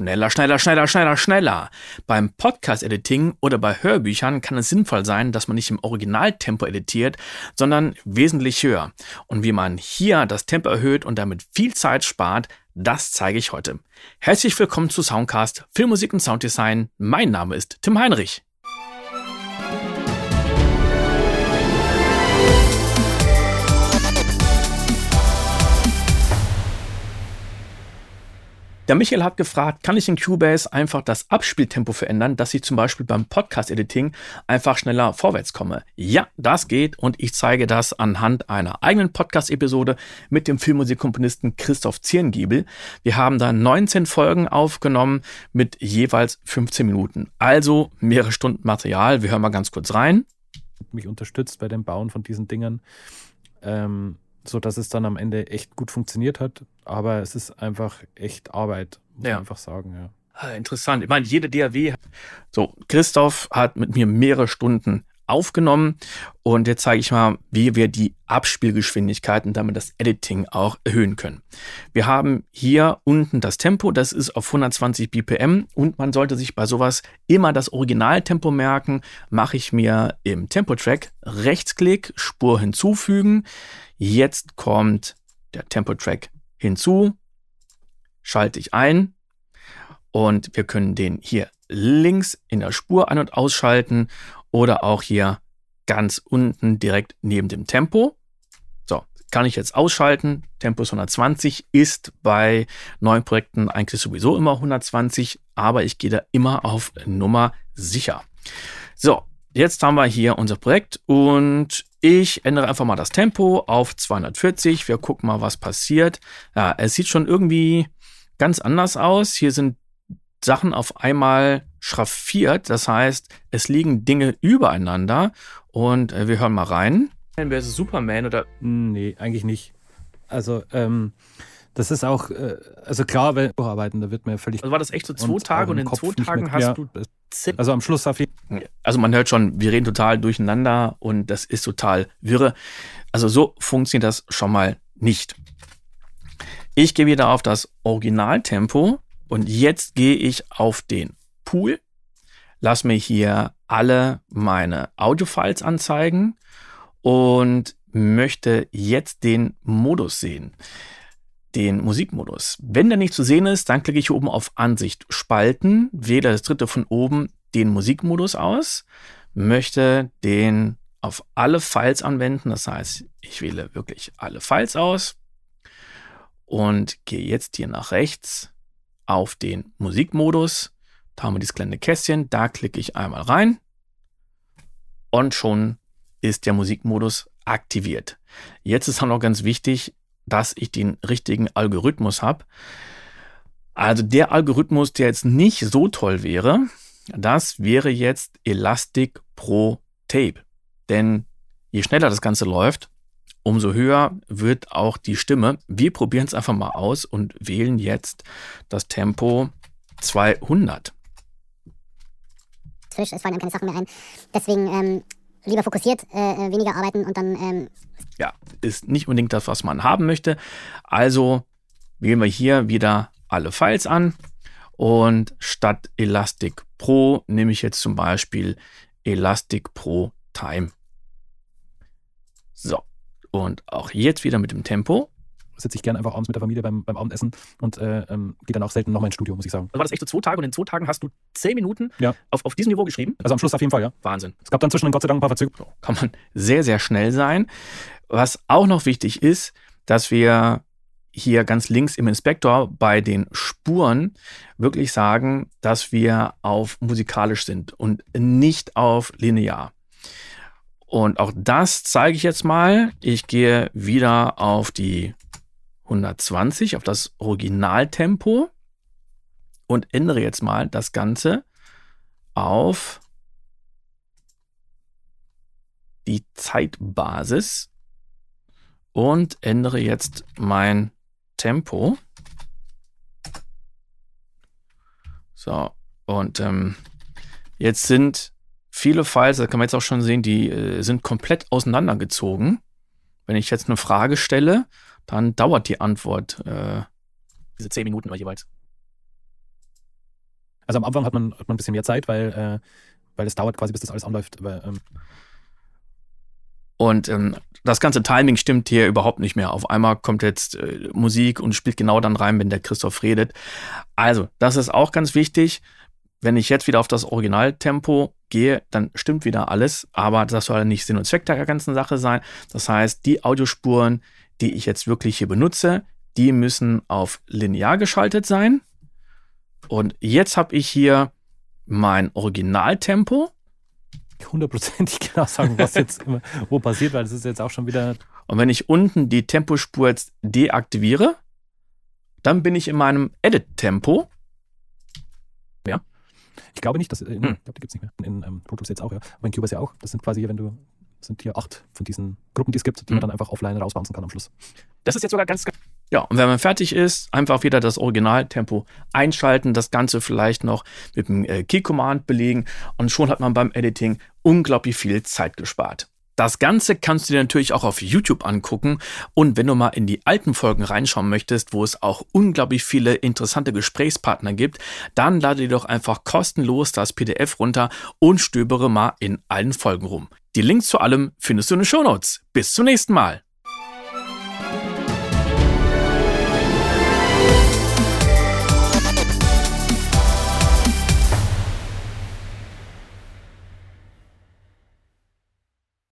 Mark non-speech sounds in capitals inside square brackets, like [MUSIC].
Schneller, schneller, schneller, schneller, schneller. Beim Podcast-Editing oder bei Hörbüchern kann es sinnvoll sein, dass man nicht im Originaltempo editiert, sondern wesentlich höher. Und wie man hier das Tempo erhöht und damit viel Zeit spart, das zeige ich heute. Herzlich willkommen zu Soundcast Filmmusik und Sounddesign. Mein Name ist Tim Heinrich. Der Michael hat gefragt, kann ich in Cubase einfach das Abspieltempo verändern, dass ich zum Beispiel beim Podcast-Editing einfach schneller vorwärts komme? Ja, das geht und ich zeige das anhand einer eigenen Podcast-Episode mit dem Filmmusikkomponisten Christoph Zierengiebel. Wir haben da 19 Folgen aufgenommen mit jeweils 15 Minuten. Also mehrere Stunden Material. Wir hören mal ganz kurz rein. Mich unterstützt bei dem Bauen von diesen Dingern. Ähm so dass es dann am Ende echt gut funktioniert hat. Aber es ist einfach echt Arbeit, muss ja. man einfach sagen, ja. Ah, interessant. Ich meine, jede DAW. So, Christoph hat mit mir mehrere Stunden aufgenommen und jetzt zeige ich mal, wie wir die Abspielgeschwindigkeit und damit das Editing auch erhöhen können. Wir haben hier unten das Tempo, das ist auf 120 BPM und man sollte sich bei sowas immer das Originaltempo merken. Mache ich mir im Tempo-Track Rechtsklick, Spur hinzufügen. Jetzt kommt der Tempo-Track hinzu, schalte ich ein und wir können den hier links in der Spur ein- und ausschalten oder auch hier ganz unten direkt neben dem Tempo. So, kann ich jetzt ausschalten. Tempo ist 120, ist bei neuen Projekten eigentlich sowieso immer 120, aber ich gehe da immer auf Nummer sicher. So, jetzt haben wir hier unser Projekt und ich ändere einfach mal das Tempo auf 240. Wir gucken mal, was passiert. Ja, es sieht schon irgendwie ganz anders aus. Hier sind Sachen auf einmal schraffiert. Das heißt, es liegen Dinge übereinander. Und äh, wir hören mal rein. Wäre es Superman oder? Nee, eigentlich nicht. Also, ähm, das ist auch, äh, also klar, wenn arbeiten, da wird mir völlig. Also war das echt so zwei Tage und in Kopf zwei Tagen hast du. Also am Schluss auf jeden Also man hört schon, wir reden total durcheinander und das ist total wirre. Also so funktioniert das schon mal nicht. Ich gehe wieder auf das Originaltempo und jetzt gehe ich auf den Pool, lass mir hier alle meine Audiofiles anzeigen und möchte jetzt den Modus sehen den Musikmodus. Wenn der nicht zu sehen ist, dann klicke ich hier oben auf Ansicht spalten, wähle das dritte von oben den Musikmodus aus, möchte den auf alle Files anwenden. Das heißt, ich wähle wirklich alle Files aus und gehe jetzt hier nach rechts auf den Musikmodus. Da haben wir dieses kleine Kästchen, da klicke ich einmal rein und schon ist der Musikmodus aktiviert. Jetzt ist auch noch ganz wichtig, dass ich den richtigen Algorithmus habe. Also der Algorithmus, der jetzt nicht so toll wäre, das wäre jetzt Elastic Pro Tape. Denn je schneller das Ganze läuft, umso höher wird auch die Stimme. Wir probieren es einfach mal aus und wählen jetzt das Tempo 200. Frisch, es fallen einem keine Sachen mehr ein. Deswegen ähm, lieber fokussiert, äh, äh, weniger arbeiten und dann. Ähm ja, ist nicht unbedingt das, was man haben möchte. Also wählen wir hier wieder alle Files an und statt Elastic Pro nehme ich jetzt zum Beispiel Elastic Pro Time. So, und auch jetzt wieder mit dem Tempo sitze ich gerne einfach abends mit der Familie beim, beim Abendessen und äh, ähm, gehe dann auch selten nochmal ins Studio, muss ich sagen. Also war das echt so zwei Tage und in zwei Tagen hast du zehn Minuten ja. auf, auf diesem Niveau geschrieben? Also am Schluss auf jeden Fall, ja. Wahnsinn. Es gab dann zwischendurch Gott sei Dank ein paar Verzögerungen. Kann man sehr, sehr schnell sein. Was auch noch wichtig ist, dass wir hier ganz links im Inspektor bei den Spuren wirklich sagen, dass wir auf musikalisch sind und nicht auf linear. Und auch das zeige ich jetzt mal. Ich gehe wieder auf die 120 auf das Originaltempo und ändere jetzt mal das Ganze auf die Zeitbasis und ändere jetzt mein Tempo. So, und ähm, jetzt sind viele Files, da kann man jetzt auch schon sehen, die äh, sind komplett auseinandergezogen. Wenn ich jetzt eine Frage stelle dann dauert die Antwort äh, diese zehn Minuten jeweils. Also am Anfang hat man, hat man ein bisschen mehr Zeit, weil, äh, weil es dauert quasi, bis das alles anläuft. Aber, ähm, Und ähm, das ganze Timing stimmt hier überhaupt nicht mehr. Auf einmal kommt jetzt äh, Musik und spielt genau dann rein, wenn der Christoph redet. Also, das ist auch ganz wichtig. Wenn ich jetzt wieder auf das Originaltempo gehe, dann stimmt wieder alles, aber das soll nicht Sinn und Zweck der ganzen Sache sein. Das heißt, die Audiospuren, die ich jetzt wirklich hier benutze, die müssen auf linear geschaltet sein. Und jetzt habe ich hier mein Originaltempo. hundertprozentig [LAUGHS] genau sagen, was jetzt immer wo passiert, weil das ist jetzt auch schon wieder. Und wenn ich unten die Tempospur jetzt deaktiviere, dann bin ich in meinem Edit-Tempo. Ja. Ich glaube nicht, dass. Äh, Hm. Ich glaube, die gibt es nicht mehr. In ähm, Pro Tools jetzt auch, ja. Aber in Cubase ja auch. Das sind quasi, wenn du. Sind hier acht von diesen Gruppen, die es gibt, die man Mhm. dann einfach offline rausbouncen kann am Schluss. Das ist jetzt sogar ganz. Ja, und wenn man fertig ist, einfach wieder das Originaltempo einschalten, das Ganze vielleicht noch mit dem äh, Key-Command belegen und schon hat man beim Editing unglaublich viel Zeit gespart. Das Ganze kannst du dir natürlich auch auf YouTube angucken und wenn du mal in die alten Folgen reinschauen möchtest, wo es auch unglaublich viele interessante Gesprächspartner gibt, dann lade dir doch einfach kostenlos das PDF runter und stöbere mal in allen Folgen rum. Die Links zu allem findest du in den Shownotes. Bis zum nächsten Mal.